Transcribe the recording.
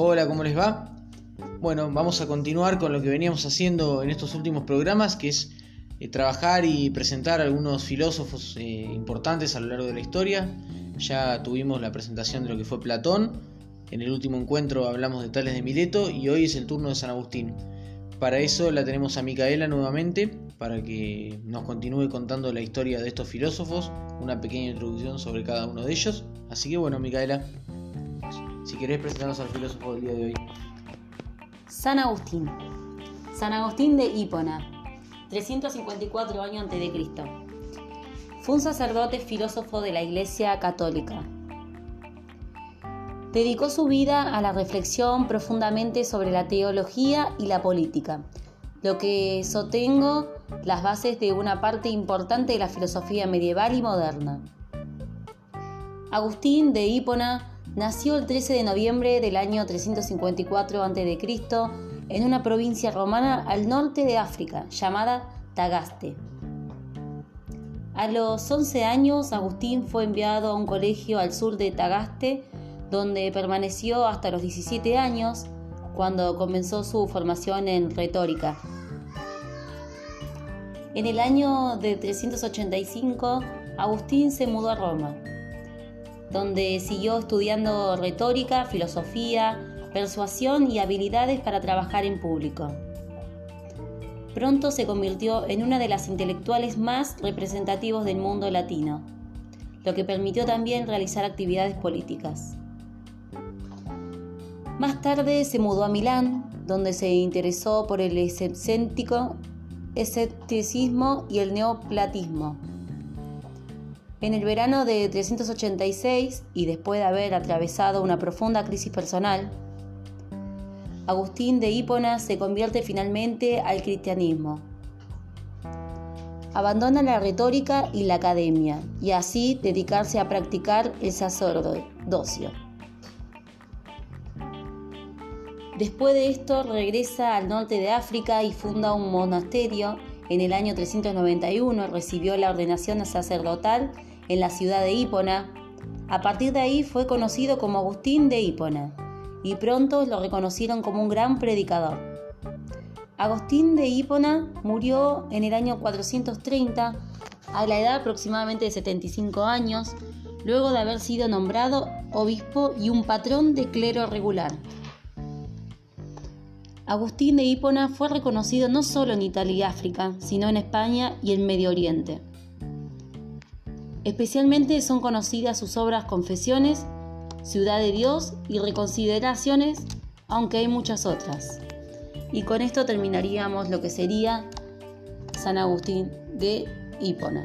Hola, ¿cómo les va? Bueno, vamos a continuar con lo que veníamos haciendo en estos últimos programas, que es eh, trabajar y presentar algunos filósofos eh, importantes a lo largo de la historia. Ya tuvimos la presentación de lo que fue Platón, en el último encuentro hablamos de Tales de Mileto y hoy es el turno de San Agustín. Para eso la tenemos a Micaela nuevamente, para que nos continúe contando la historia de estos filósofos, una pequeña introducción sobre cada uno de ellos. Así que bueno, Micaela, si querés presentarnos al filósofo del día de hoy. San Agustín. San Agustín de Hipona, 354 años antes de Cristo. Fue un sacerdote filósofo de la Iglesia Católica. Dedicó su vida a la reflexión profundamente sobre la teología y la política, lo que sostengo las bases de una parte importante de la filosofía medieval y moderna. Agustín de Hipona nació el 13 de noviembre del año 354 a.C. en una provincia romana al norte de África llamada Tagaste. A los 11 años, Agustín fue enviado a un colegio al sur de Tagaste, donde permaneció hasta los 17 años, cuando comenzó su formación en retórica. En el año de 385, Agustín se mudó a Roma, donde siguió estudiando retórica, filosofía, persuasión y habilidades para trabajar en público. Pronto se convirtió en una de las intelectuales más representativos del mundo latino, lo que permitió también realizar actividades políticas. Más tarde se mudó a Milán, donde se interesó por el escéptico escepticismo y el neoplatismo. En el verano de 386, y después de haber atravesado una profunda crisis personal, Agustín de Hipona se convierte finalmente al cristianismo. Abandona la retórica y la academia, y así dedicarse a practicar el sacerdocio. Después de esto regresa al norte de África y funda un monasterio. En el año 391 recibió la ordenación sacerdotal en la ciudad de Hipona. A partir de ahí fue conocido como Agustín de Hipona y pronto lo reconocieron como un gran predicador. Agustín de Hipona murió en el año 430 a la edad aproximadamente de 75 años, luego de haber sido nombrado obispo y un patrón de clero regular. Agustín de Hipona fue reconocido no solo en Italia y África, sino en España y en Medio Oriente. Especialmente son conocidas sus obras Confesiones, Ciudad de Dios y Reconsideraciones, aunque hay muchas otras. Y con esto terminaríamos lo que sería San Agustín de Hipona.